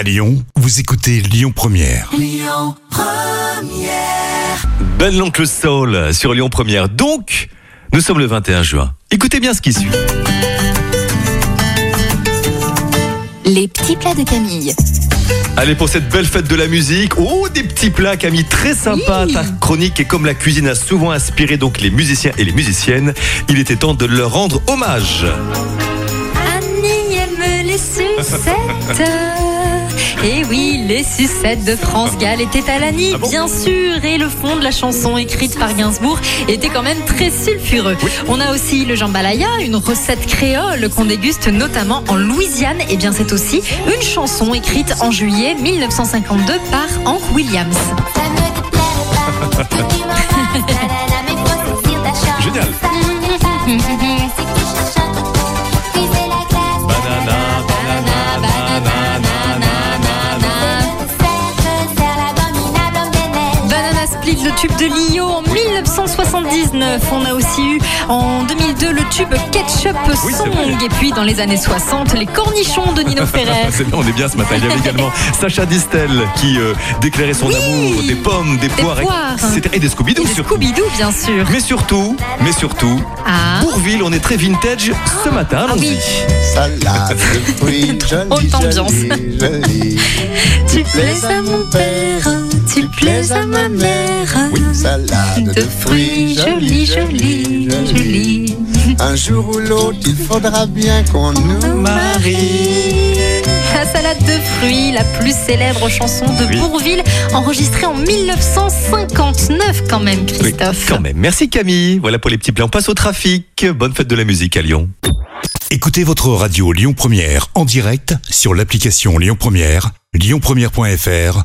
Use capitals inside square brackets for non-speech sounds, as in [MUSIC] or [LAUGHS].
À Lyon, vous écoutez Lyon Première. Ben l'oncle Soul sur Lyon Première. Donc, nous sommes le 21 juin. Écoutez bien ce qui suit. Les petits plats de Camille. Allez, pour cette belle fête de la musique, oh, des petits plats, Camille, très sympa. Ta chronique et comme la cuisine a souvent inspiré donc les musiciens et les musiciennes, il était temps de leur rendre hommage. Les sucettes. Et oui, les sucettes de France Gall étaient à l'Annie, bien sûr. Et le fond de la chanson écrite par Gainsbourg était quand même très sulfureux. On a aussi le jambalaya, une recette créole qu'on déguste notamment en Louisiane. Et bien, c'est aussi une chanson écrite en juillet 1952 par Hank Williams. [LAUGHS] Génial. [LAUGHS] Le tube de Lio en 1979. On a aussi eu en 2002 le tube Ketchup Oui, Song. Et puis dans les années 60, les cornichons de Nino [LAUGHS] Ferrer. C'est bien, on est bien ce matin. Il y avait [LAUGHS] également Sacha Distel qui euh, déclarait son Oui. amour des pommes, des, poires, et- poires. C'était- et des Scooby-Doo Et de surtout. Scooby-Doo, bien sûr. Mais surtout, mais surtout, Ah, Bourville, on est très vintage ce matin. Ah Allons-y. oui. Salade de fruits, jolie, [LAUGHS] Haute ambiance. jolie, jolie. tu plais à mon père, plais à ma mère. Salade De fruits jolis, jolis, jolis. Un jour ou l'autre, il faudra bien qu'on nous marie. La salade de fruits, la plus célèbre chanson de Oui. Bourville, enregistrée en 1959 quand même, Oui, Christophe. quand même. Merci Camille. Voilà pour les petits plans. On passe au trafic. Bonne fête de la musique à Lyon. Écoutez votre radio Lyon Première en direct sur l'application Lyon Première, lyonpremière.fr